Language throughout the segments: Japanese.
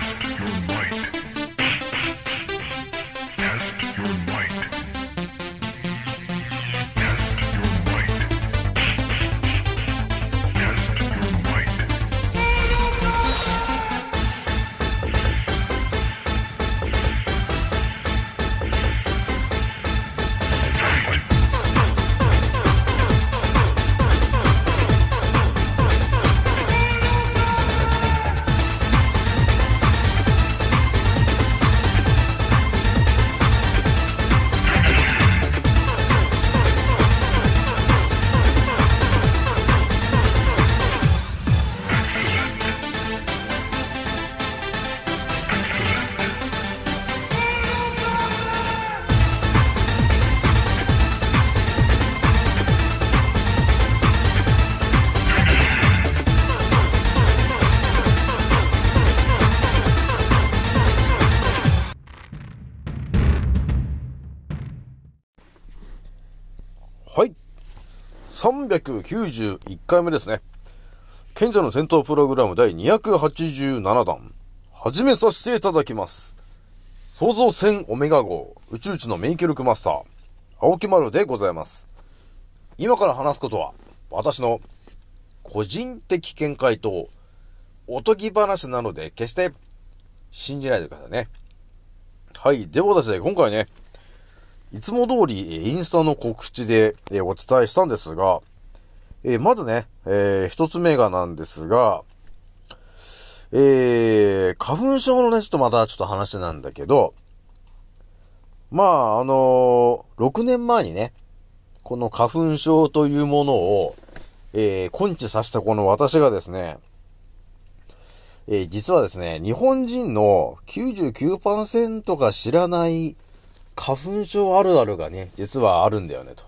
Test your might. 391回目ですね。賢者の戦闘プログラム第287弾、始めさせていただきます。創造船オメガ号、宇宙一のメイケルクマスター、青木丸でございます。今から話すことは、私の個人的見解と、おとぎ話なので、決して信じないでくださいね。はい。ではですね、今回ね、いつも通り、インスタの告知で、えお伝えしたんですが、えまずね、えー、一つ目がなんですが、えー、花粉症のね、ちょっとまたちょっと話なんだけど、まあ、あのー、6年前にね、この花粉症というものを、えー、根治させたこの私がですね、えー、実はですね、日本人の99%が知らない花粉症あるあるがね、実はあるんだよね、と、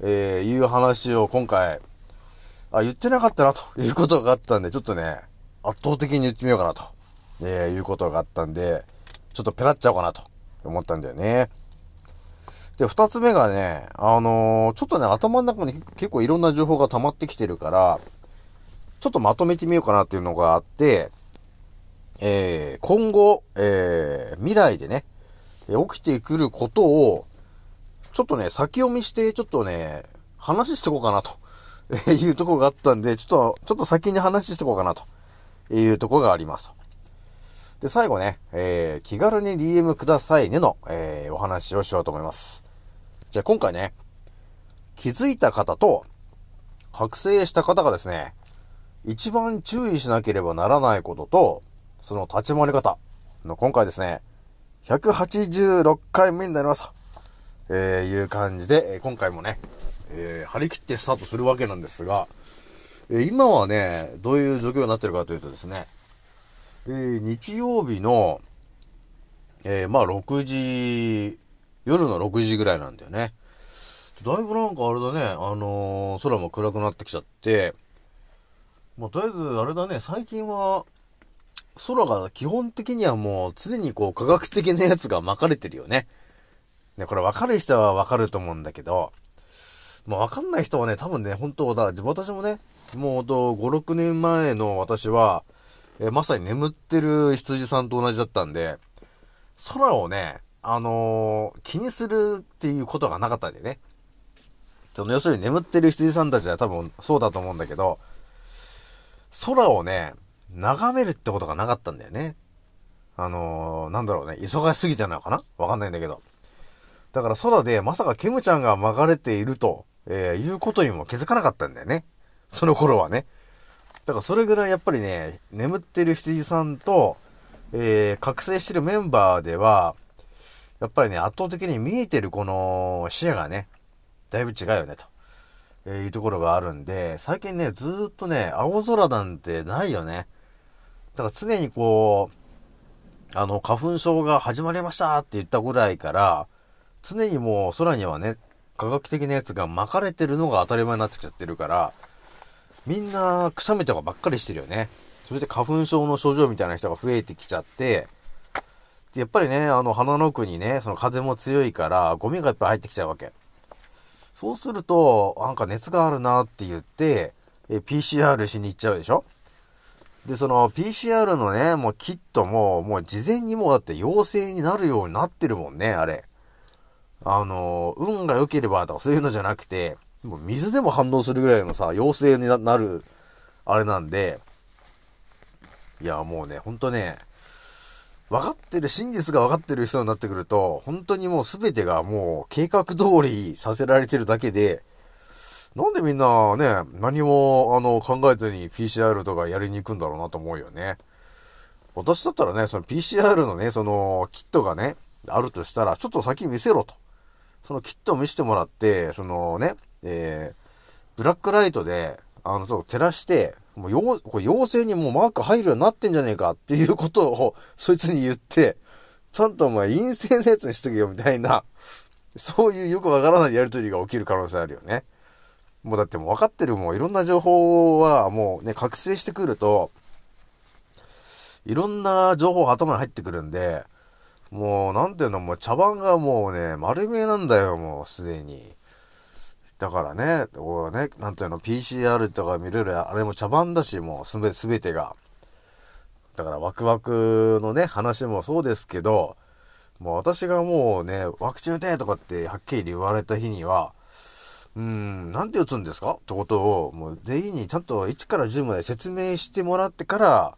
えー、いう話を今回、あ、言ってなかったな、と。いうことがあったんで、ちょっとね、圧倒的に言ってみようかな、と、えー、いうことがあったんで、ちょっとペラっちゃおうかな、と。思ったんだよね。で、二つ目がね、あのー、ちょっとね、頭の中に結構いろんな情報が溜まってきてるから、ちょっとまとめてみようかなっていうのがあって、えー、今後、えー、未来でね、起きてくることを、ちょっとね、先読みして、ちょっとね、話してこうかなと いうとこがあったんで、ちょっと、ちょっと先に話してこうかなというとこがあります。で、最後ね、えー、気軽に DM くださいねの、えー、お話をしようと思います。じゃあ今回ね、気づいた方と、覚醒した方がですね、一番注意しなければならないことと、その立ち回り方の今回ですね、186回目になります、えー、いう感じで、今回もね、えー、張り切ってスタートするわけなんですが、えー、今はね、どういう状況になってるかというとですね、えー、日曜日の、えー、まあ6時、夜の6時ぐらいなんだよね。だいぶなんかあれだね、あのー、空も暗くなってきちゃって、まあ、とりあえずあれだね、最近は、空が基本的にはもう常にこう科学的なやつが巻かれてるよね。ね、これ分かる人は分かると思うんだけど、まあ分かんない人はね、多分ね、本当だ、私もね、もうほんと5、6年前の私は、えまさに眠ってる羊さんと同じだったんで、空をね、あのー、気にするっていうことがなかったんでね。その要するに眠ってる羊さんたちは多分そうだと思うんだけど、空をね、眺めるってことがなかったんだよね。あのー、なんだろうね、忙しすぎてなのかな？わかんないんだけど。だから空でまさかケムちゃんが巻かれていると、えー、いうことにも気づかなかったんだよね。その頃はね。だからそれぐらいやっぱりね、眠ってる羊さんと、えー、覚醒してるメンバーでは、やっぱりね、圧倒的に見えてるこの視野がね、だいぶ違うよね、と。えー、いうところがあるんで、最近ね、ずっとね、青空なんてないよね。だから常にこう、あの、花粉症が始まりましたって言ったぐらいから、常にもう空にはね、科学的なやつが巻かれてるのが当たり前になってきちゃってるから、みんなくしゃみとかばっかりしてるよね。そして花粉症の症状みたいな人が増えてきちゃって、やっぱりね、あの鼻の奥にね、その風も強いから、ゴミがいっぱい入ってきちゃうわけ。そうすると、なんか熱があるなって言って、え PCR しに行っちゃうでしょで、その PCR のね、もうキットも、もう事前にもうだって陽性になるようになってるもんね、あれ。あの、運が良ければとかそういうのじゃなくて、もう水でも反応するぐらいのさ、陽性になる、あれなんで、いや、もうね、ほんとね、分かってる、真実が分かってる人になってくると、本当にもう全てがもう計画通りさせられてるだけで、なんでみんなね、何もあの考えずに PCR とかやりに行くんだろうなと思うよね。私だったらね、その PCR のね、そのキットがね、あるとしたら、ちょっと先見せろと。そのキットを見せてもらって、そのね、えー、ブラックライトで、あの、そう、照らして、もう、陽、これ陽性にもうマーク入るようになってんじゃねえかっていうことを、そいつに言って、ちゃんとお前陰性のやつにしとけよみたいな、そういうよくわからないやりとりが起きる可能性あるよね。もうだってもう分かってるもういろんな情報はもうね、覚醒してくると、いろんな情報が頭に入ってくるんで、もうなんていうの、もう茶番がもうね、丸見えなんだよ、もうすでに。だからね、こうね、なんていうの、PCR とか見れる、あれも茶番だし、もうすべ、すべてが。だからワクワクのね、話もそうですけど、もう私がもうね、ワクチン打てとかってはっきり言われた日には、うん、なんて打つんですか？ってことを、もう全員にちゃんと1から10まで説明してもらってから、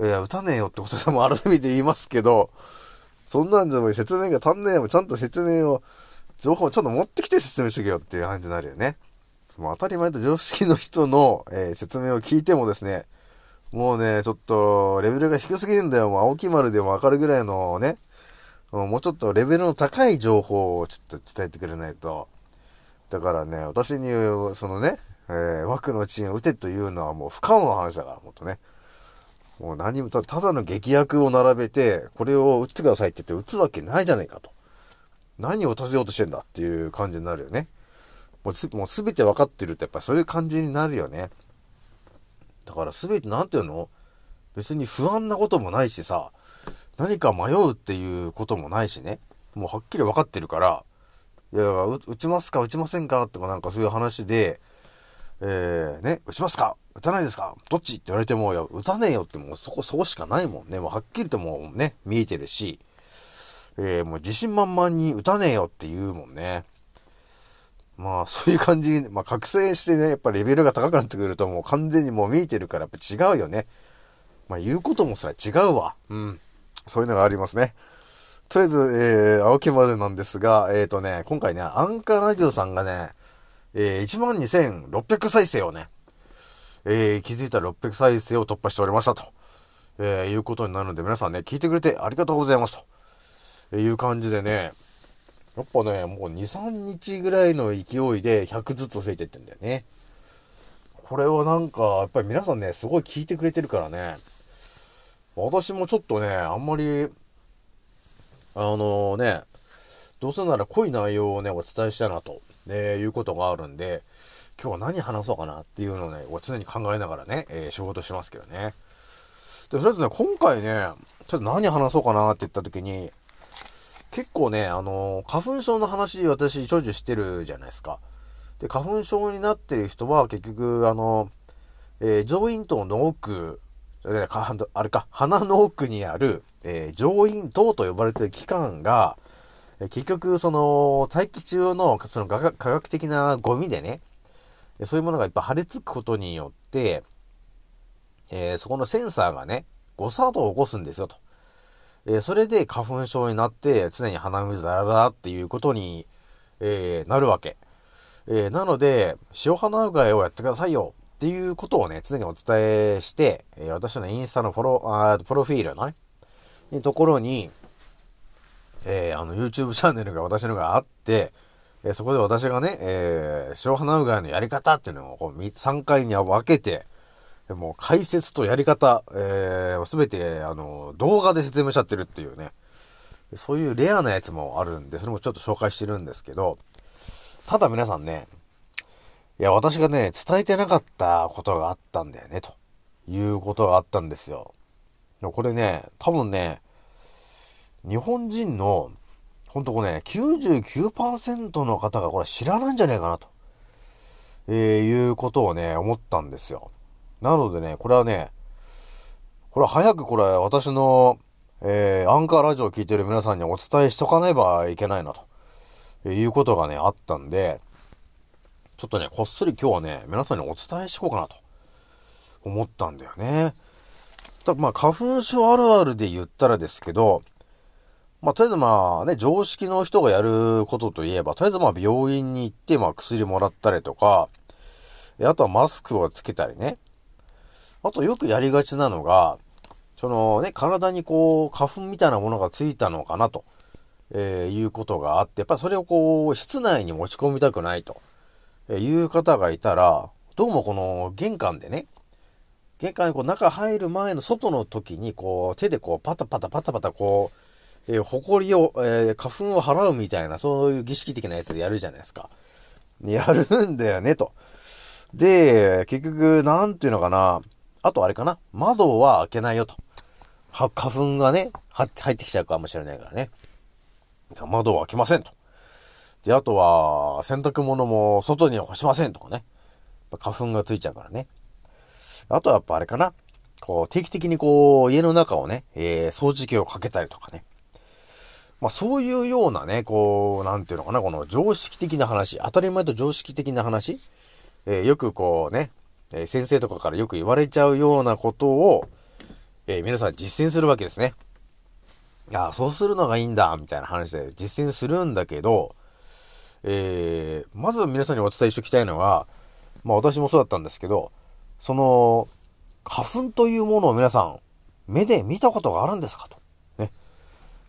いや、打たねえよってことでも改めて言いますけど、そんなんじゃ説明が足んねえよ。ちゃんと説明を情報をちゃんと持ってきて説明してけよっていう感じになるよね。もう当たり前と常識の人の、えー、説明を聞いてもですね、もうね、ちょっと、レベルが低すぎるんだよ。もう、青木丸でもわかるぐらいのね、もうちょっとレベルの高い情報をちょっと伝えてくれないと。だからね、私に、そのね、えー、枠のチンを打てというのはもう不可能な話だから、もっとね。もう何も、ただの劇薬を並べて、これを打ってくださいって言って打つわけないじゃないかと。何を立てようとしてんだっていう感じになるよね。もうす、もうすべて分かってるとやっぱそういう感じになるよね。だからすべてなんていうの？別に不安なこともないしさ、何か迷うっていうこともないしね。もうはっきり分かってるから、いや、だから打ちますか打ちませんかとかなんかそういう話で、えー、ね、打ちますか？打たないですか？どっちって言われても、いや、打たねえよってもうそこ、そうしかないもんね。もうはっきりともうね、見えてるし、えー、もう自信満々に打たねえよって言うもんね。まあ、そういう感じ、まあ、覚醒してね、やっぱレベルが高くなってくるともう完全にもう見えてるからやっぱ違うよね。まあ、言うこともそれ違うわ。うん。そういうのがありますね。とりあえず、えー、青木丸なんですが、えっ、ー、とね、今回ね、アンカーラジオさんがね、えー、12,600再生をね、えー、気づいたら600再生を突破しておりましたと、えー、いうことになるので、皆さんね、聞いてくれてありがとうございますとえ。いう感じでね、やっぱね、もう2、3日ぐらいの勢いで100ずつ増えてってんだよね。これはなんか、やっぱり皆さんね、すごい聞いてくれてるからね、私もちょっとね、あんまり、あのね、どうせなら濃い内容をね、お伝えしたいなと、ね、いうことがあるんで、今日は何話そうかなっていうのをね、常に考えながらね、えー、仕事しますけどね。で、とりあえずね、今回ね、ちょっと何話そうかなって言った時に、結構ね、あの、花粉症の話、私、長寿してるじゃないですか。で、花粉症になってる人は、結局、あの、えー、上咽頭の奥、あれか、鼻の奥にある、えー、上咽頭と呼ばれてる器官が、えー、結局、その、大気中の、その科学的なゴミでね、そういうものがいっぱい貼り付くことによって、えー、そこのセンサーがね、誤作動を起こすんですよと。えー、それで花粉症になって、常に鼻水だらだらっていうことに、えー、なるわけ。えー、なので、塩鼻うがいをやってくださいよっていうことをね、常にお伝えして、えー、私のインスタのフォロー、あプロフィールのね、にところに、えー、あの、YouTube チャンネルが私のがあって、えー、そこで私がね、えー、塩鼻うがいのやり方っていうのをこう3回に分けて、もう解説とやり方、えー、すべて、あの、動画で説明しちゃってるっていうね。そういうレアなやつもあるんで、それもちょっと紹介してるんですけど、ただ皆さんね、いや、私がね、伝えてなかったことがあったんだよね、ということがあったんですよ。これね、多分ね、日本人の、ほんとこれね、99%の方がこれ知らないんじゃないかなと、えー、いうことをね、思ったんですよ。なのでね、これはね、これ早くこれ私の、えー、アンカーラジオを聞いてる皆さんにお伝えしとかねばいけないなと、いうことがね、あったんで、ちょっとね、こっそり今日はね、皆さんにお伝えしようかなと思ったんだよね。だまあ、花粉症あるあるで言ったらですけど、まあ、とりあえずまあね、常識の人がやることといえば、とりあえずまあ病院に行って、まあ薬もらったりとか、あとはマスクをつけたりね。あとよくやりがちなのが、そのね、体にこう、花粉みたいなものがついたのかなと、えー、いうことがあって、やっぱりそれをこう、室内に持ち込みたくないと、いう方がいたら、どうもこの玄関でね、玄関にこう中入る前の外の時にこう手でこうパタパタパタパタこう、えー、埃を、えー、花粉を払うみたいなそういう儀式的なやつでやるじゃないですか。やるんだよね、と。で、結局、なんていうのかな。あとあれかな。窓は開けないよと。花粉がね、入ってきちゃうかもしれないからね。じゃ窓は開けませんと。で、あとは、洗濯物も外には干しませんとかね。花粉がついちゃうからね。あとはやっぱあれかな。こう、定期的にこう、家の中をね、えー、掃除機をかけたりとかね。まあそういうようなね、こう、なんていうのかな、この常識的な話、当たり前と常識的な話、えー、よくこうね、えー、先生とかからよく言われちゃうようなことを、えー、皆さん実践するわけですね。ああ、そうするのがいいんだ、みたいな話で実践するんだけど、えー、まず皆さんにお伝えしておきたいのは、まあ私もそうだったんですけど、その、花粉というものを皆さん、目で見たことがあるんですかと。ね。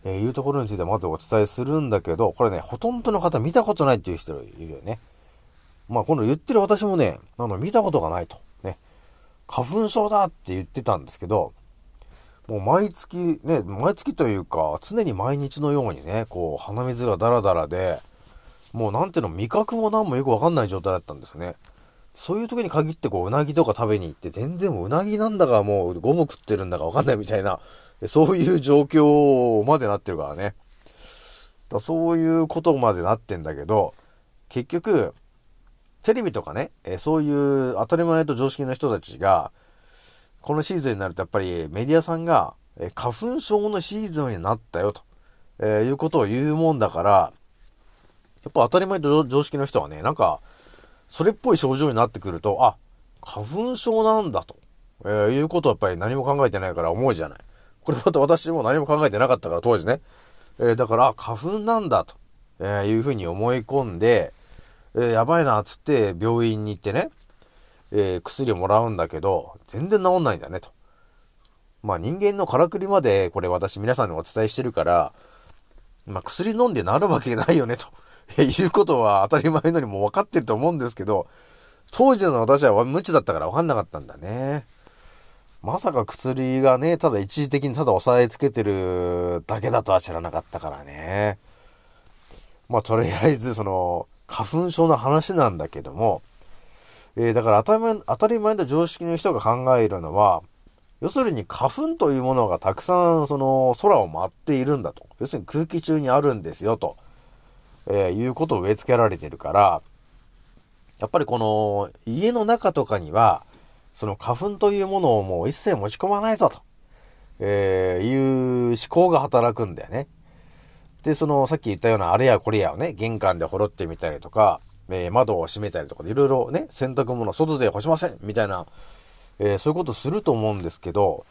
えー、いうところについてまずお伝えするんだけど、これね、ほとんどの方見たことないっていう人いるよね。まあ、今度言ってる私もね、あの、見たことがないと。ね。花粉症だって言ってたんですけど、もう毎月、ね、毎月というか、常に毎日のようにね、こう、鼻水がダラダラで、もうなんていうの、味覚も何もよくわかんない状態だったんですよね。そういう時に限ってこう、うなぎとか食べに行って、全然もううなぎなんだかもうゴム食ってるんだかわかんないみたいな、そういう状況までなってるからね。だそういうことまでなってんだけど、結局、テレビとかね、えそういう当たり前と常識の人たちが、このシーズンになるとやっぱりメディアさんが、え花粉症のシーズンになったよと、えいうことを言うもんだから、やっぱ当たり前と常識の人はね、なんか、それっぽい症状になってくると、あ、花粉症なんだと、えー、いうことはやっぱり何も考えてないから思うじゃない。これまた私も何も考えてなかったから当時ね。えー、だから、花粉なんだと、えー、いうふうに思い込んで、えー、やばいな、つって病院に行ってね、えー、薬をもらうんだけど、全然治んないんだね、と。まあ人間のからくりまで、これ私皆さんにお伝えしてるから、まあ薬飲んで治るわけないよね、と。えいうことは当たり前のにも分かってると思うんですけど、当時の私は無知だったから分かんなかったんだね。まさか薬がね、ただ一時的にただ押さえつけてるだけだとは知らなかったからね。まあ、とりあえず、その、花粉症の話なんだけども、えー、だから当たり前、当たり前の常識の人が考えるのは、要するに花粉というものがたくさんその空を舞っているんだと。要するに空気中にあるんですよと。えー、いうことを植え付けられてるから、やっぱりこの家の中とかには、その花粉というものをもう一切持ち込まないぞと、えー、いう思考が働くんだよね。で、そのさっき言ったようなあれやこれやをね、玄関でほろってみたりとか、えー、窓を閉めたりとかでいろいろね、洗濯物外で干しませんみたいな、えー、そういうことすると思うんですけど、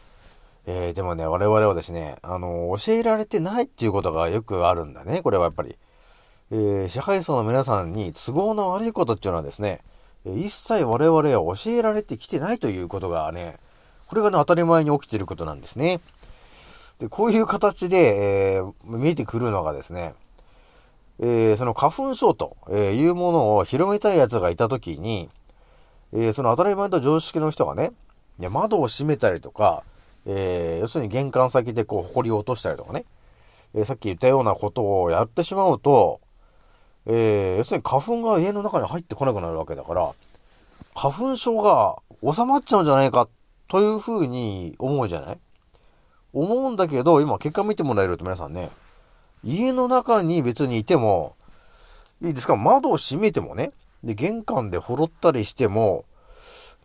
えー、でもね、我々はですね、あの教えられてないっていうことがよくあるんだね、これはやっぱり。えー、支配層の皆さんに都合の悪いことっていうのはですね、一切我々は教えられてきてないということがね、これがね、当たり前に起きていることなんですね。で、こういう形で、えー、見えてくるのがですね、えー、その花粉症というものを広めたい奴がいたときに、えー、その当たり前と常識の人がね、いや窓を閉めたりとか、えー、要するに玄関先でこう、埃を落としたりとかね、え、さっき言ったようなことをやってしまうと、えー、要するに花粉が家の中に入ってこなくなるわけだから、花粉症が収まっちゃうんじゃないかというふうに思うじゃない？思うんだけど、今結果見てもらえると皆さんね、家の中に別にいても、いいですか？窓を閉めてもね、で、玄関でほろったりしても、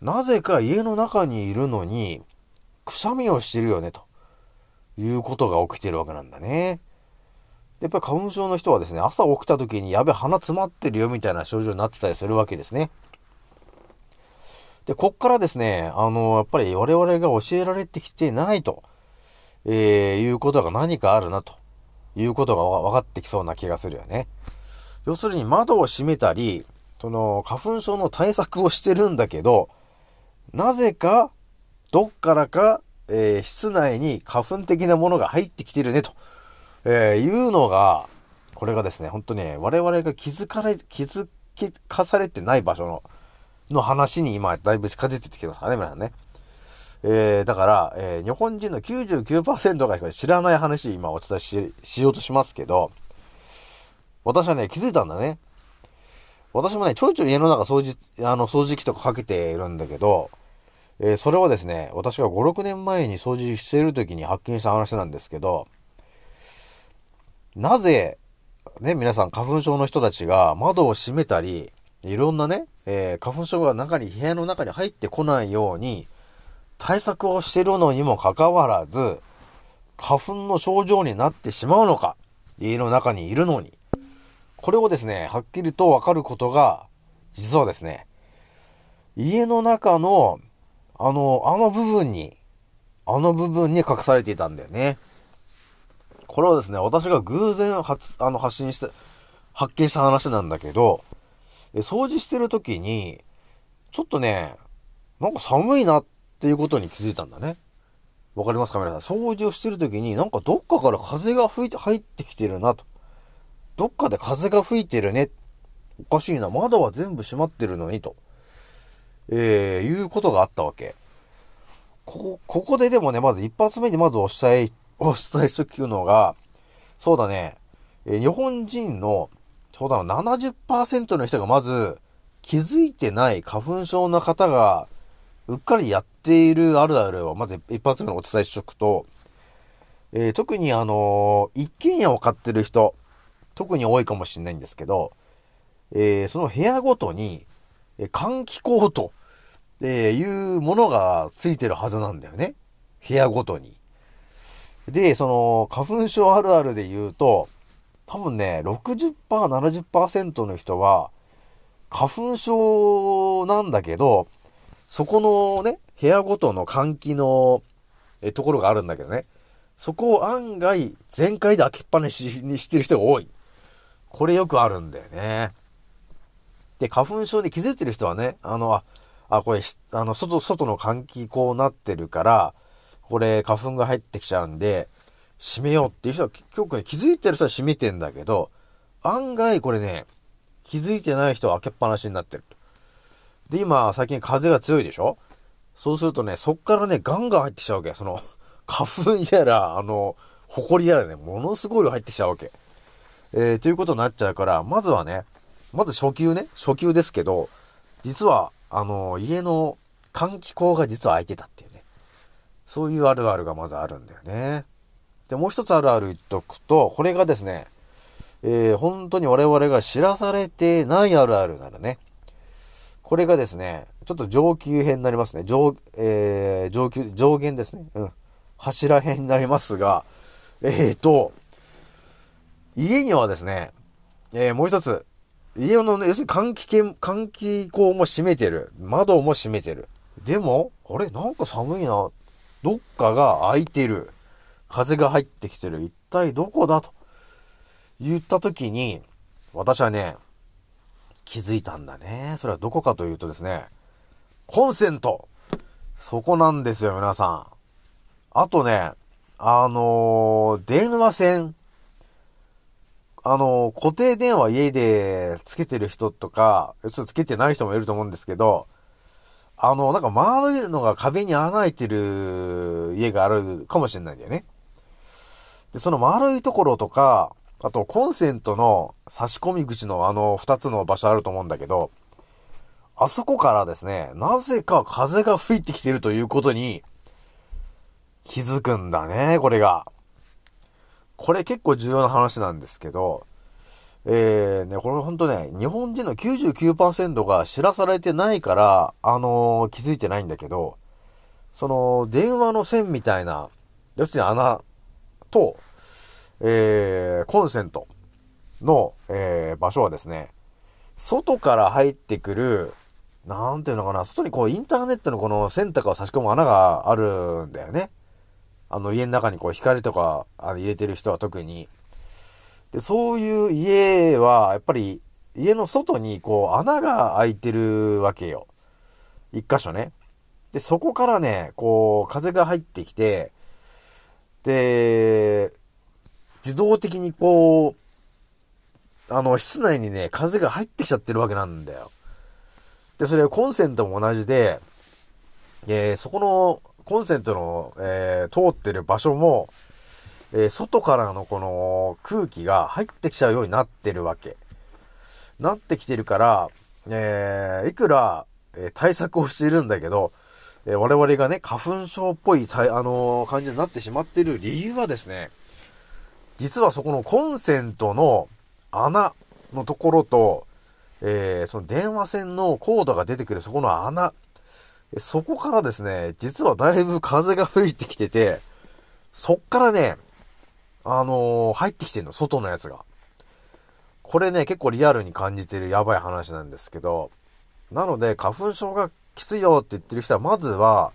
なぜか家の中にいるのに、くしゃみをしてるよね、ということが起きてるわけなんだね。やっぱり花粉症の人はですね、朝起きた時にやべ、鼻詰まってるよみたいな症状になってたりするわけですね。で、こっからですね、あの、やっぱり我々が教えられてきてないと、えー、いうことが何かあるな、ということが分かってきそうな気がするよね。要するに窓を閉めたり、その、花粉症の対策をしてるんだけど、なぜか、どっからか、えー、室内に花粉的なものが入ってきてるね、と、えー、いうのが、これがですね、本当ね、我々が気づかれ、気づかされてない場所の、の話に今、だいぶ近づいてきてますからね、皆さんね。えー、だから、えー、日本人の99%が知らない話、今お伝えししようとしますけど、私はね、気づいたんだね。私もね、ちょいちょい家の中掃除、あの、掃除機とかかけているんだけど、えー、それはですね、私が5、6年前に掃除してる時に発見した話なんですけど、なぜ、ね、皆さん花粉症の人たちが窓を閉めたり、いろんなね、えー、花粉症が中に、部屋の中に入ってこないように、対策をしてるのにもかかわらず、花粉の症状になってしまうのか、家の中にいるのに。これをですね、はっきりとわかることが、実はですね、家の中の、あの、あの部分に、あの部分に隠されていたんだよね。これはですね、私が偶然発、あの、発信して、発見した話なんだけど、掃除してる時に、ちょっとね、なんか寒いなっていうことに気づいたんだね。わかりますか皆さん？掃除をしてる時に、なんかどっかから風が吹いて、入ってきてるなと。どっかで風が吹いてるね。おかしいな。窓は全部閉まってるのにと。えー、いうことがあったわけ。ここ、ここででもね、まず一発目にまずお伝え、お伝えしとくのが、そうだね、え、日本人のそうだな、70%の人がまず気づいてない花粉症の方がうっかりやっているあるあるをまず一発目のお伝えしとくと、えー、特にあのー、一軒家を買ってる人、特に多いかもしれないんですけど、えー、その部屋ごとに、え換気口と、えいうものがついてるはずなんだよね。部屋ごとに。で、その、花粉症あるあるで言うと、多分ね、60%、70%の人は、花粉症なんだけど、そこのね、部屋ごとの換気の、え、ところがあるんだけどね。そこを案外、全開で開けっぱなしにしてる人が多い。これよくあるんだよね。で、花粉症に気づいてる人はね、あの、あ、あこれ、あの、外、外の換気こうなってるから、これ花粉が入ってきちゃうんで、閉めようっていう人は結構ね、気づいてる人は閉めてんだけど、案外これね、気づいてない人は開けっぱなしになってるで、今、最近風が強いでしょ？そうするとね、そっからね、ガンガン入ってきちゃうわけ。その、花粉やら、あの、埃やらね、ものすごい量入ってきちゃうわけ。えー、ということになっちゃうから、まずはね、まず初級ね、初級ですけど、実は、あの、家の換気口が実は開いてたって。そういうあるあるがまずあるんだよね。で、もう一つあるある言っとくと、これがですね、えー、本当に我々が知らされてないあるあるならね、これがですね、ちょっと上級編になりますね。上、えー、上級、上限ですね。うん。柱編になりますが、えーと、家にはですね、えー、もう一つ、家のね、要するに換気圏、換気口も閉めてる。窓も閉めてる。でも、あれ？なんか寒いな。どっかが開いてる。風が入ってきてる。一体どこだと言った時に、私はね、気づいたんだね。それはどこかというとですね、コンセント。そこなんですよ、皆さん。あとね、あのー、電話線。あのー、固定電話家でつけてる人とか、つけてない人もいると思うんですけど、あの、なんか丸いのが壁に穴開いてる家があるかもしれないんだよね。で、その丸いところとか、あとコンセントの差し込み口のあの二つの場所あると思うんだけど、あそこからですね、なぜか風が吹いてきてるということに気づくんだね、これが。これ結構重要な話なんですけど、えー、ね、これほんとね、日本人の99%が知らされてないから、あのー、気づいてないんだけど、その、電話の線みたいな、要するに穴と、えー、コンセントの、えー、場所はですね、外から入ってくる、なんていうのかな、外にこう、インターネットのこの線とかを差し込む穴があるんだよね。あの、家の中にこう、光とかあの入れてる人は特に。で、そういう家は、やっぱり、家の外にこう、穴が開いてるわけよ。一箇所ね。で、そこからね、こう、風が入ってきて、で、自動的にこう、あの、室内にね、風が入ってきちゃってるわけなんだよ。で、それコンセントも同じで、えー、そこのコンセントの、えー、通ってる場所も、え、外からのこの空気が入ってきちゃうようになってるわけ。なってきてるから、えー、いくら、え対策をしているんだけど、え我々がね、花粉症っぽい、あの感じになってしまってる理由はですね、実はそこのコンセントの穴のところと、えー、その電話線のコードが出てくるそこの穴、そこからですね、実はだいぶ風が吹いてきてて、そっからね、あのー、入ってきてんの、外のやつが。これね、結構リアルに感じてるやばい話なんですけど、なので、花粉症がきついよって言ってる人は、まずは、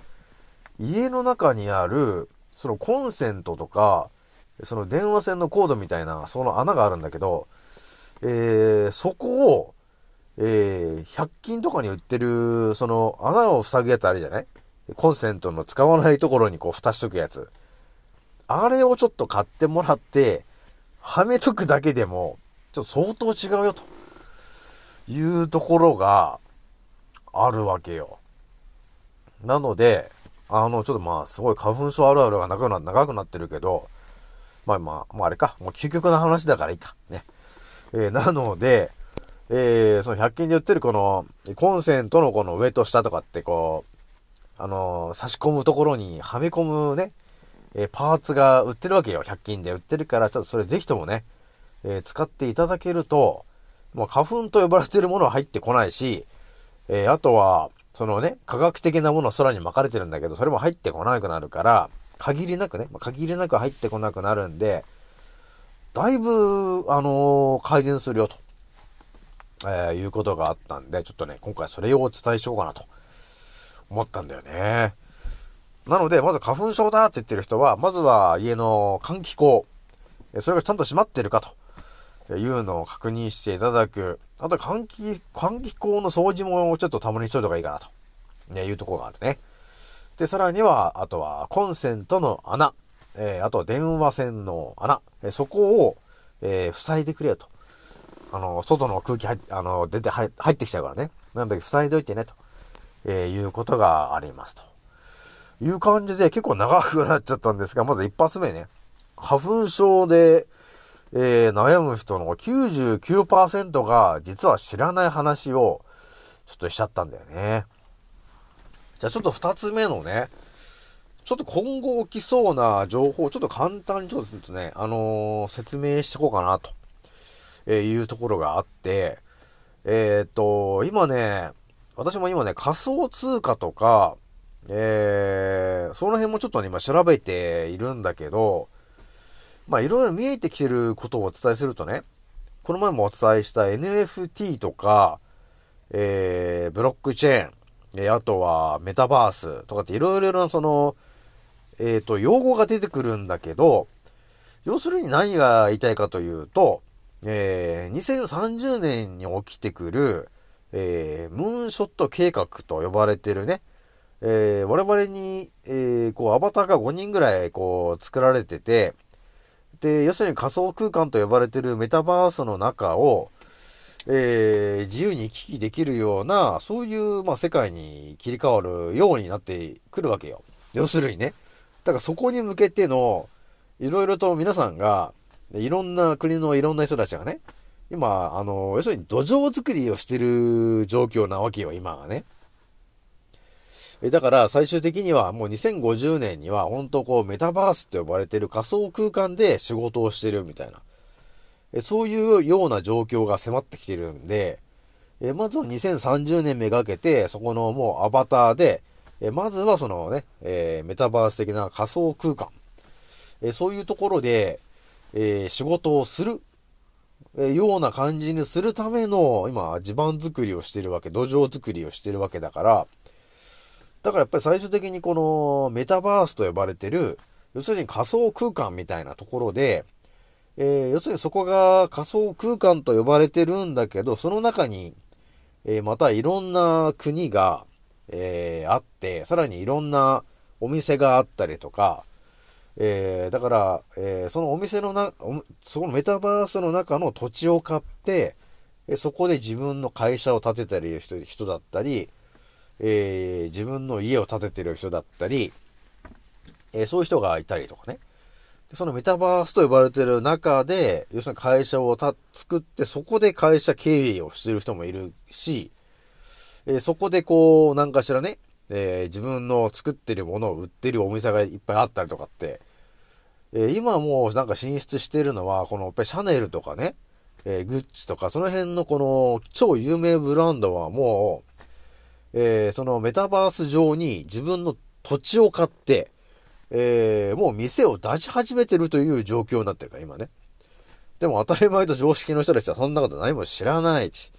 家の中にある、そのコンセントとか、その電話線のコードみたいな、その穴があるんだけど、えー、そこを、えー、100均とかに売ってる、その穴を塞ぐやつあるじゃない？コンセントの使わないところにこう蓋しとくやつ。あれをちょっと買ってもらって、はめとくだけでも、ちょっと相当違うよ、というところがあるわけよ。なので、あの、ちょっとまあ、すごい花粉症あるあるが長くな長くなってるけど、まあまあ、もうあれか。もう究極な話だからいいか。ね。えー、なので、えー、その100均で売ってるこの、コンセントのこの上と下とかってこう、あのー、差し込むところにはめ込むね、えー、パーツが売ってるわけよ。100均で売ってるから、ちょっとそれぜひともね、えー、使っていただけると、もう花粉と呼ばれてるものは入ってこないし、えー、あとは、そのね、科学的なもの空に巻かれてるんだけど、それも入ってこなくなるから、限りなくね、ま限りなく入ってこなくなるんで、だいぶ、あのー、改善するよと、えー、いうことがあったんで、ちょっとね、今回それをお伝えしようかなと思ったんだよね。なので、まず花粉症だって言ってる人は、まずは家の換気口、それがちゃんと閉まってるかというのを確認していただく。あと換気、換気口の掃除もちょっとたまにしといた方がいいかなと、ね、いうところがあるね。で、さらには、あとはコンセントの穴、えー、あとは電話線の穴、え、そこを、えー、塞いでくれよと。あの、外の空気入あの、出て入ってきちゃうからね。なんだけど、塞いどいてね、と、えいうことがありますと。いう感じで結構長くなっちゃったんですが、まず一発目ね。花粉症で、え悩む人の99%が実は知らない話をちょっとしちゃったんだよね。じゃあちょっと二つ目のね、ちょっと今後起きそうな情報をちょっと簡単にちょっとね、あのー、説明していこうかなと、えいうところがあって、えっ、と、今ね、私も今ね、仮想通貨とか、えー、その辺もちょっとね、今調べているんだけど、まあいろいろ見えてきてることをお伝えするとね、この前もお伝えした NFT とか、えー、ブロックチェーン、えあとはメタバースとかっていろいろなその、えっ、ー、と、用語が出てくるんだけど、要するに何が言いたいかというと、えー、2030年に起きてくる、えー、ムーンショット計画と呼ばれてるね、えー、我々に、えー、こう、アバターが5人ぐらい、こう、作られてて、で、要するに仮想空間と呼ばれてるメタバースの中を、えー、自由に行き来できるような、そういう、まあ、世界に切り替わるようになってくるわけよ。要するにね。だからそこに向けての、いろいろと皆さんが、いろんな国のいろんな人たちがね、今、あの、要するに土壌作りをしてる状況なわけよ、今はね。だから最終的にはもう2050年には本当こうメタバースって呼ばれてる仮想空間で仕事をしてるみたいな。そういうような状況が迫ってきてるんで、えまずは2030年めがけて、そこのもうアバターで、えまずはそのね、えメタバース的な仮想空間、えそういうところで、え仕事をする、えような感じにするための、今、地盤作りをしてるわけ、土壌作りをしてるわけだから、だからやっぱり最終的にこのメタバースと呼ばれてる、要するに仮想空間みたいなところで、えー、要するにそこが仮想空間と呼ばれてるんだけど、その中に、えー、またいろんな国が、えー、あって、さらにいろんなお店があったりとか、えー、だから、えー、そのお店のな、そのメタバースの中の土地を買って、そこで自分の会社を建てたり人人だったり、えー、自分の家を建ててる人だったり、えそういう人がいたりとかね。そのメタバースと呼ばれてる中で、要するに会社をた作って、そこで会社経営をしてる人もいるし、えー、そこでこう、なんかしらね、えー、自分の作ってるものを売ってるお店がいっぱいあったりとかって、えー、今もうなんか進出してるのは、このやっぱりシャネルとかね、えグッチとか、その辺のこの超有名ブランドはもう、えそのメタバース上に自分の土地を買って、えー、もう店を出し始めてるという状況になってるから、今ね。でも当たり前と常識の人たちはそんなこと何も知らないし、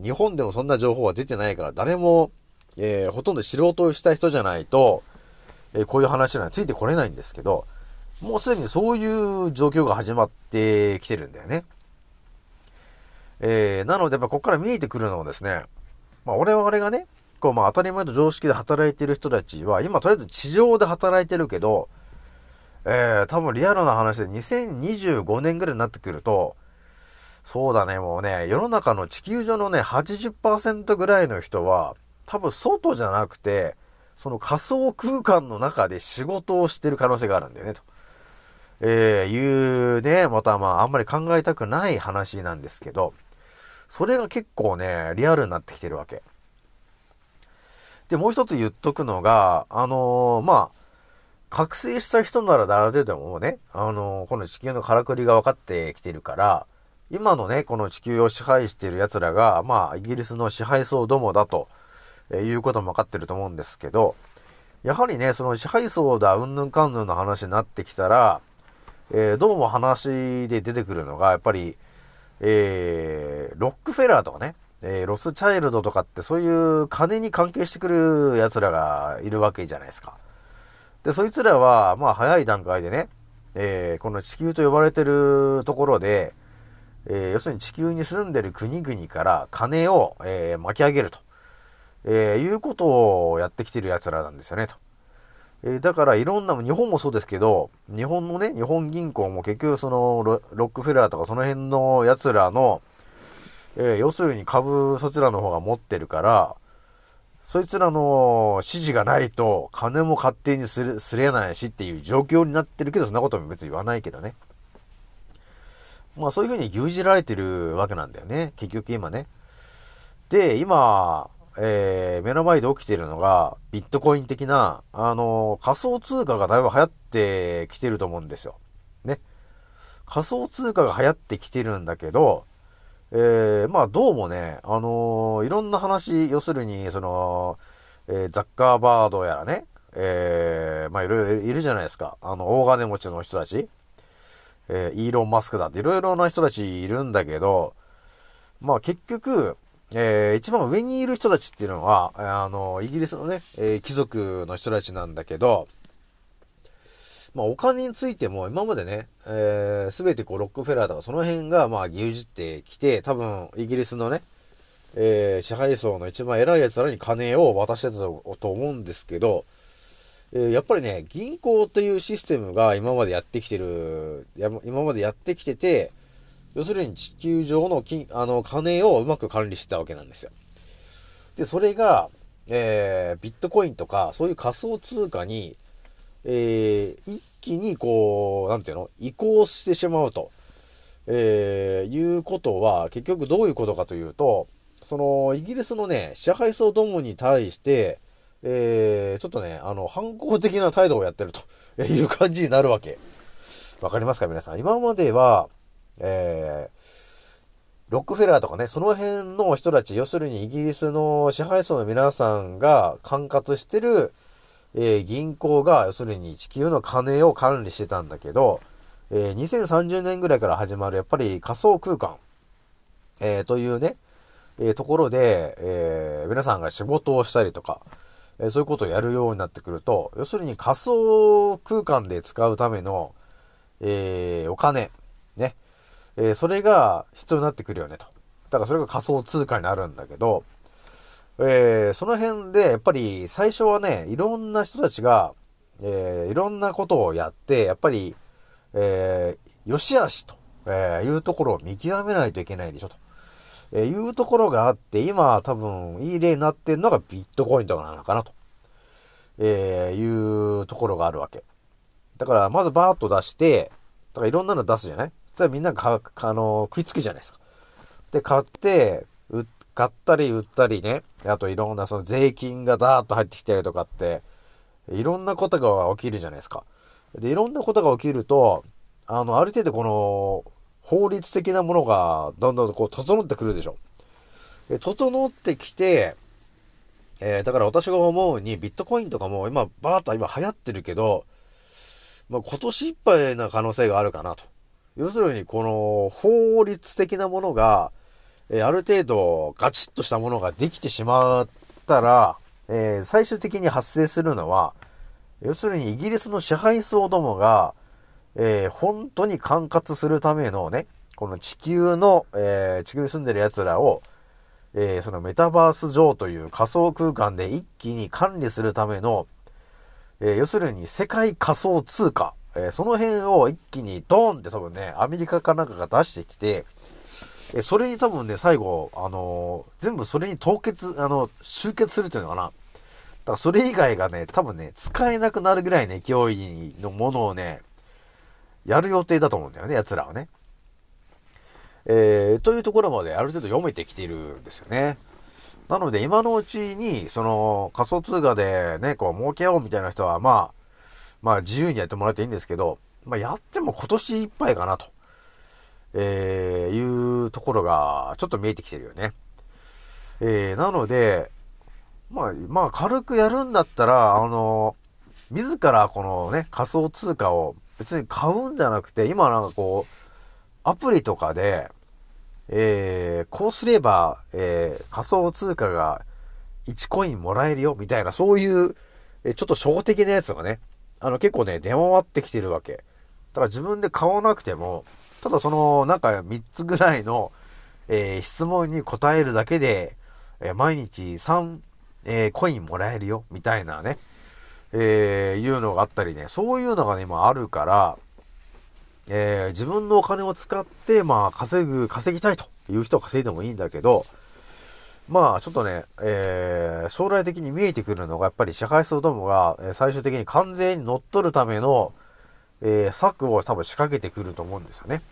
日本でもそんな情報は出てないから、誰も、えー、ほとんど知ろうとした人じゃないと、えー、こういう話にはついてこれないんですけど、もうすでにそういう状況が始まってきてるんだよね。えー、なので、やっぱここから見えてくるのはですね、まあ、我々がね、構まあ当たり前と常識で働いてる人たちは、今とりあえず地上で働いてるけど、えー、多分リアルな話で2025年ぐらいになってくると、そうだね、もうね、世の中の地球上のね、80%ぐらいの人は、多分外じゃなくて、その仮想空間の中で仕事をしてる可能性があるんだよね、と。えー、いうね、またまあ、あんまり考えたくない話なんですけど、それが結構ね、リアルになってきてるわけ。で、もう一つ言っとくのが、あのー、まあ、覚醒した人ならある程度もね、あのー、この地球のからくりが分かってきてるから、今のね、この地球を支配している奴らが、まあ、イギリスの支配層どもだと、えー、いうことも分かってると思うんですけど、やはりね、その支配層だ、うんぬんかんぬんの話になってきたら、えー、どうも話で出てくるのが、やっぱり、えー、ロックフェラーとかね、えー、ロスチャイルドとかってそういう金に関係してくる奴らがいるわけじゃないですか。で、そいつらは、まあ早い段階でね、えー、この地球と呼ばれてるところで、えー、要するに地球に住んでる国々から金を、え、巻き上げると、え、いうことをやってきてる奴らなんですよね、と。え、だからいろんな、日本もそうですけど、日本のね、日本銀行も結局そのロックフェラーとかその辺の奴らの、えー、要するに株そちらの方が持ってるから、そいつらの指示がないと金も勝手にする、すれないしっていう状況になってるけど、そんなことも別に言わないけどね。まあそういうふうに牛耳られてるわけなんだよね。結局今ね。で、今、えー、目の前で起きてるのが、ビットコイン的な、あのー、仮想通貨がだいぶ流行ってきてると思うんですよ。ね。仮想通貨が流行ってきてるんだけど、えー、まあどうもね、あのー、いろんな話、要するに、その、えー、ザッカーバードやらね、えー、まあいろいろいるじゃないですか。あの、大金持ちの人たち。えー、イーロン・マスクだっていろいろな人たちいるんだけど、まあ結局、えー、一番上にいる人たちっていうのは、あの、イギリスのね、えー、貴族の人たちなんだけど、まあお金についても今までね、えー、すべてこうロックフェラーとかその辺がまあ牛耳ってきて、多分イギリスのね、えー、支配層の一番偉い奴らに金を渡してたと思うんですけど、えー、やっぱりね、銀行というシステムが今までやってきてる、や今までやってきてて、要するに地球上の金、あの、金をうまく管理してたわけなんですよ。で、それが、えー、ビットコインとか、そういう仮想通貨に、えー、一気にこう、なんていうの移行してしまうと、えー、いうことは、結局どういうことかというと、その、イギリスのね、支配層どもに対して、えー、ちょっとね、あの、反抗的な態度をやってると いう感じになるわけ。わかりますか皆さん。今までは、えロックフェラーとかね、その辺の人たち、要するにイギリスの支配層の皆さんが管轄してる、えー、銀行が、要するに地球の金を管理してたんだけど、えー、2030年ぐらいから始まる、やっぱり仮想空間、えー、というね、え、ところで、え、皆さんが仕事をしたりとか、え、そういうことをやるようになってくると、要するに仮想空間で使うための、え、お金、ね、え、それが必要になってくるよねと。だからそれが仮想通貨になるんだけど、えー、その辺で、やっぱり最初はね、いろんな人たちが、えー、いろんなことをやって、やっぱり、えー、よしあしと、え、いうところを見極めないといけないでしょと。え、いうところがあって、今多分いい例になってるのがビットコインとかなのかなと、えー、いうところがあるわけ。だからまずバーッと出して、だからいろんなの出すじゃない？そしたらみんながあの食いつくじゃないですか。で、買って、買ったり売ったりね、あといろんなその税金がダーッと入ってきたりとかって、いろんなことが起きるじゃないですか。で、いろんなことが起きると、あの、ある程度この、法律的なものがどんどんこう整ってくるでしょ。え整ってきて、えー、だから私が思うにビットコインとかも今バーッと今流行ってるけど、まあ、今年いっぱいな可能性があるかなと。要するにこの法律的なものが、え、ある程度ガチッとしたものができてしまったら、えー、最終的に発生するのは、要するにイギリスの支配層どもが、えー、本当に管轄するためのね、この地球の、えー、地球に住んでる奴らを、え、そのメタバース上という仮想空間で一気に管理するための、え要するに世界仮想通貨、えその辺を一気にドーンって多分ね、アメリカかなんかが出してきて、えそれに多分ね、最後、あの全部それに凍結、あの、集結するっていうのかな。だからそれ以外がね、多分ね、使えなくなるぐらいの勢いのものをね、やる予定だと思うんだよね、奴らはね。えー、というところまである程度読めてきているんですよね。なので今のうちに、その仮想通貨でね、こう儲けようみたいな人は、まあ、まあ自由にやってもらっていいんですけど、まあやっても今年いっぱいかなと、えー、いうところがちょっと見えてきてるよね。えー、なので、まあ、まあ軽くやるんだったら、あの、自らこのね、仮想通貨を別に買うんじゃなくて、今なんかこう、アプリとかで、えー、こうすれば、えー、仮想通貨が1コインもらえるよ、みたいな、そういう、えちょっと初歩的なやつがね、あの結構ね、出回ってきてるわけ。だから自分で買わなくても、ただその、なんか3つぐらいの、えー、質問に答えるだけで、え毎日3、えコインもらえるよ、みたいなね、えー、いうのがあったりね、そういうのがね、今あるから、えー、自分のお金を使って、まあ、稼ぐ、稼ぎたいという人は稼いでもいいんだけど、まあ、ちょっとね、えー、将来的に見えてくるのが、やっぱり支配層どもが、え、最終的に完全に乗っ取るための、えー、策を多分仕掛けてくると思うんですよね。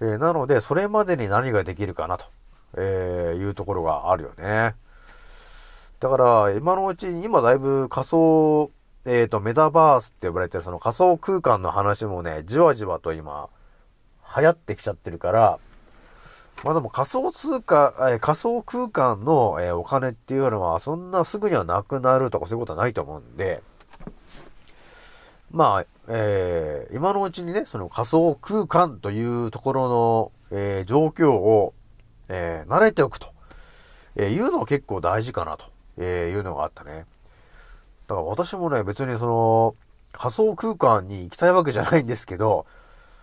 えー、なので、それまでに何ができるかなと、えー、いうところがあるよね。だから、今のうちに、今だいぶ仮想、えっ、ー、と、メタバースって呼ばれてるその仮想空間の話もね、じわじわと今、流行ってきちゃってるから、まあでも仮想通貨、えー、仮想空間の、えー、お金っていうのは、そんなすぐにはなくなるとかそういうことはないと思うんで、まあ、えー、今のうちにね、その仮想空間というところの、えー、状況を、えー、慣れておくと、えいうのは結構大事かなと。え、いうのがあったね。だから私もね、別にその、仮想空間に行きたいわけじゃないんですけど、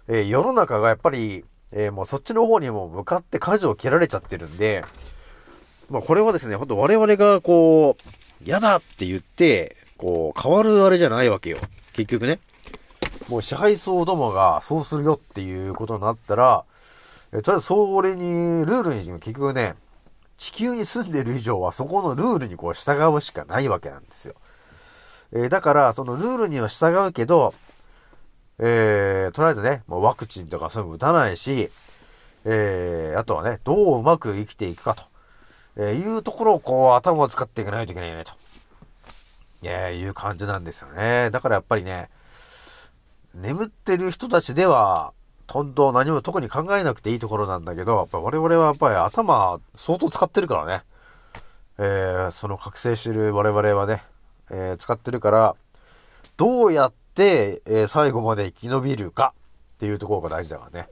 え、世の中がやっぱり、え、もうそっちの方にも向かって舵を切られちゃってるんで、まあこれはですね、ほんと我々がこう、嫌だって言って、こう、変わるあれじゃないわけよ。結局ね。もう支配層どもがそうするよっていうことになったら、えとりあえずそれに、ルールに結局ね、地球に住んでる以上はそこのルールにこう従うしかないわけなんですよ。えー、だから、そのルールには従うけど、えー、とりあえずね、もうワクチンとかそういうの打たないし、えー、あとはね、どううまく生きていくかと、え、いうところをこう頭を使っていかないといけないよね、と、え、いう感じなんですよね。だからやっぱりね、眠ってる人たちでは、本当何も特に考えなくていいところなんだけど、やっぱ我々はやっぱり頭相当使ってるからね。えー、その覚醒してる我々はね、えー、使ってるから、どうやって、えー、最後まで生き延びるかっていうところが大事だからね。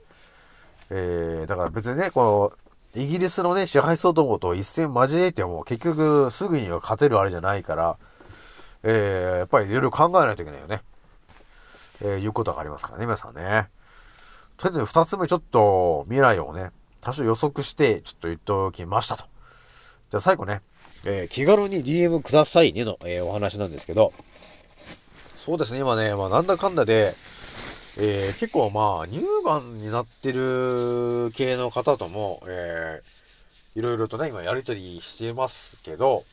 えー、だから別にね、この、イギリスのね、支配層どもと一戦交えても結局すぐには勝てるあれじゃないから、えー、やっぱりいろいろ考えないといけないよね。えー、いうことがありますからね、皆さんね。とりあえず二つ目ちょっと未来をね、多少予測してちょっと言っておきましたと。じゃあ最後ね、えー、気軽に DM くださいねの、えー、お話なんですけど、そうですね、今ね、まあなんだかんだで、えー、結構まあ、乳がんになってる系の方とも、えー、いろいろとね、今やりとりしてますけど、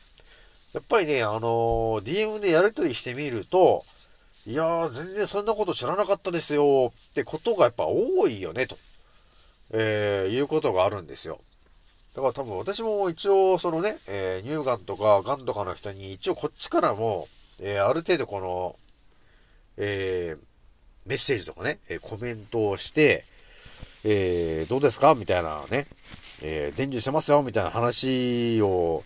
やっぱりね、あのー、DM でやりとりしてみると、いやー、全然そんなこと知らなかったですよ。ってことがやっぱ多いよね、と、えー、いうことがあるんですよ。だから多分私も一応そのね、えー、乳がんとかがんとかの人に一応こっちからも、えー、ある程度この、えー、メッセージとかね、えコメントをして、えー、どうですか？みたいなね、えー、伝授してますよみたいな話を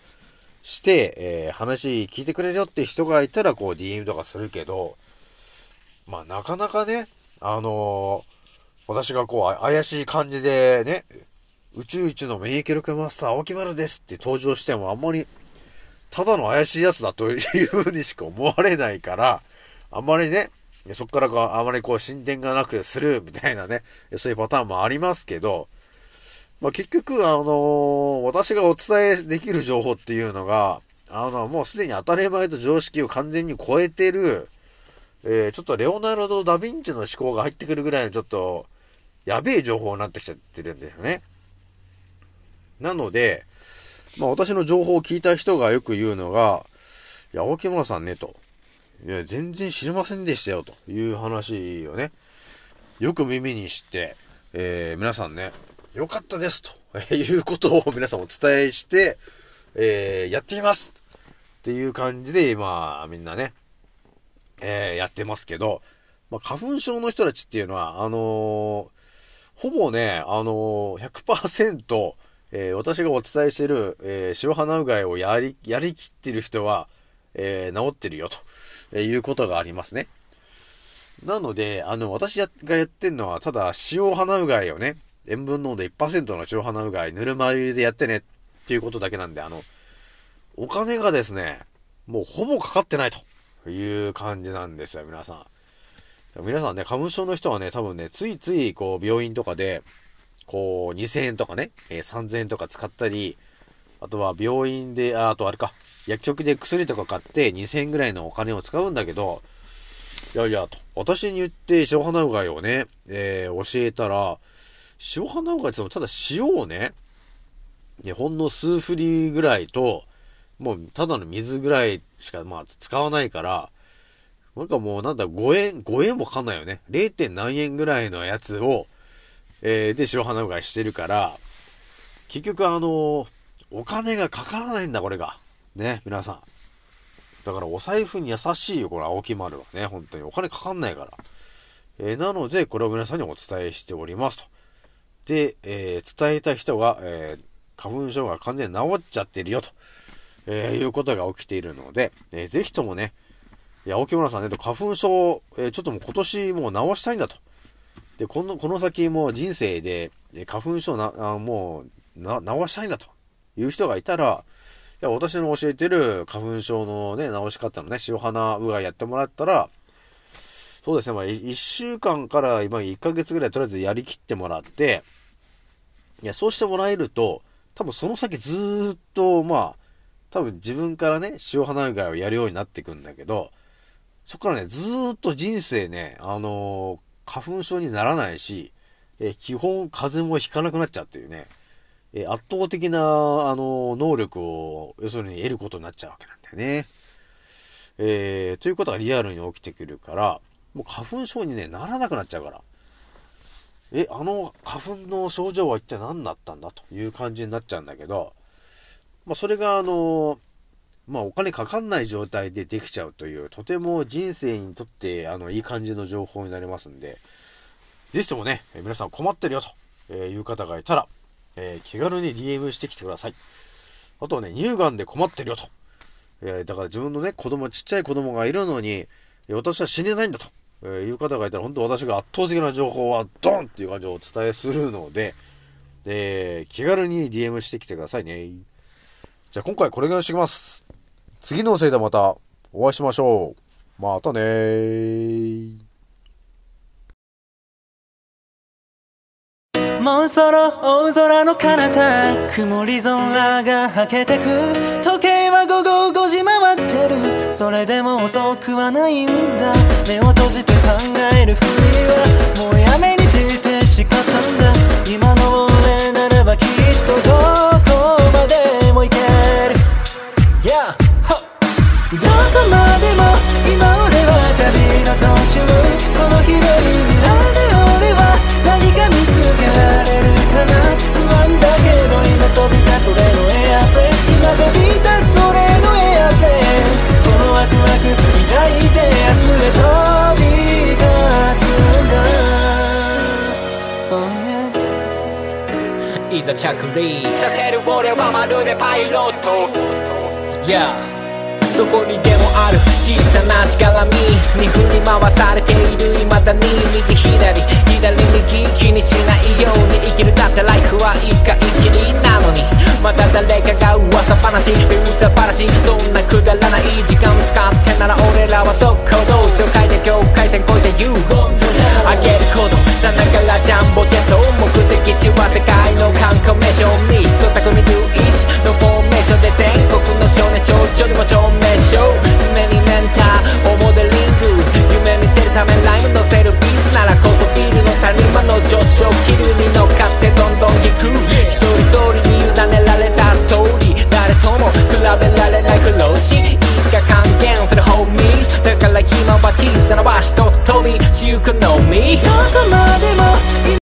して、えー、話聞いてくれるよって人がいたら、こう DM とかするけど、まあなかなかね、あのー、私がこう怪しい感じでね、宇宙一の免疫力マスター青木丸ですって登場してもあんまり、ただの怪しいやつだというふうにしか思われないから、あんまりね、そっからかあまりこう進展がなくするみたいなね、そういうパターンもありますけど、まあ、結局、あのー、私がお伝えできる情報っていうのが、あの、もうすでに当たり前と常識を完全に超えてる、えー、ちょっとレオナルド・ダ・ヴィンチの思考が入ってくるぐらいのちょっと、やべえ情報になってきちゃってるんですよね。なので、まあ私の情報を聞いた人がよく言うのが、いや、青木村さんね、と。いや、全然知りませんでしたよ、という話をね、よく耳にして、えー、皆さんね、よかったです、と いうことを皆さんお伝えして、えー、やっていますっていう感じで、まあ、みんなね、えー、やってますけど、まあ、花粉症の人たちっていうのは、あのー、ほぼね、あのー、100%、えー、私がお伝えしてる、えー、白鼻うがいをやり、やりきってる人は、えー、治ってるよ、とえいうことがありますね。なので、あの、私がやってんのは、ただ、塩鼻うがいをね、塩分濃度1%の塩鼻うがい、ぬるま湯でやってねっていうことだけなんで、あの、お金がですね、もうほぼかかってないという感じなんですよ、皆さん。皆さんね、花粉症の人はね、多分ね、ついつい、こう、病院とかで、こう、2000円とかね、えー、3000円とか使ったり、あとは病院で、あ、あとあれか、薬局で薬とか買って2000円ぐらいのお金を使うんだけど、いやいや、と、私に言って塩花うがいをね、えー、教えたら、塩花うがいってただ塩をね、ね、ほんの数振りぐらいと、もうただの水ぐらいしかまあ使わないから、なんかもうなんだ5円、5円もかかんないよね。0. 何円ぐらいのやつを、えー、で塩花うがいしてるから、結局あのー、お金がかからないんだ、これが。ね、皆さん。だからお財布に優しいよ、これ、青木丸はね。本当に。お金かかんないから。えー、なので、これを皆さんにお伝えしておりますと。で、えー、伝えた人が、えー、花粉症が完全に治っちゃってるよと、えーいうことが起きているので、えー、ぜひともね、いや、青木村さんね、と花粉症、えちょっともう今年もう治したいんだと。で、この、この先も人生で、え花粉症な、あもう、な、治したいんだという人がいたら、いや、私の教えてる花粉症のね、治し方のね、塩花うがいやってもらったら、そうですね、まあ、1週間から今1ヶ月ぐらいとりあえずやりきってもらって、いや、そうしてもらえると、多分その先ずっと、まあ、多分自分からね、塩花うがいをやるようになっていくんだけど、そこからね、ずっと人生ね、あのー、花粉症にならないし、え基本風邪もひかなくなっちゃうっていうね、え圧倒的な、あの、能力を、要するに得ることになっちゃうわけなんだよね。え、ということがリアルに起きてくるから、もう花粉症にね、ならなくなっちゃうから。え、あの花粉の症状は一体何だったんだという感じになっちゃうんだけど、まあ、それがあの、まあ、お金かかんない状態でできちゃうという、とても人生にとって、あの、いい感じの情報になりますんで、ぜひともね、皆さん困ってるよという方がいたら、えー、気軽に DM してきてください。あとはね、乳がんで困ってるよと。えー、だから自分のね、子供、ちっちゃい子供がいるのに、私は死ねないんだと、えー、いう方がいたら、本当私が圧倒的な情報はドンっていう感じをお伝えするので、えー、気軽に DM してきてくださいね。じゃあ今回これぐらいにしてきます。次のせいでまたお会いしましょう。またねー。もうそろ大空の彼方曇り空がはけてく時計は午後5時回ってるそれでも遅くはないんだ目を閉じて考えるふりはもうやめにして誓ったんだ今の俺ならばきっといざ着陸させる俺はまるでパイロット。Yeah どこにでもある小さなしがらみに振り回されている未だに右左左右気にしないように生きるだってライフは一回きりなのに。また誰かが噂話噂話そんなくだらない時間使ってなら俺らは速攻動紹介で境界線越えて言う。あげることさながらジャンボジェット目的地は世界の観光名所ミスト匠ルイチのフォーメーションで全国の少年少女にも証明しよう。常にねメンターをモデリング夢見せるためライム乗せるビーズならこそビルの谷間の上昇気流に乗っかってどんどん行く一人一人に委ねられたストーリー。誰とも比べられない苦労しいつか還元するホーミー。だから今は小さな場所と飛び。しゆくのみ。どこまでも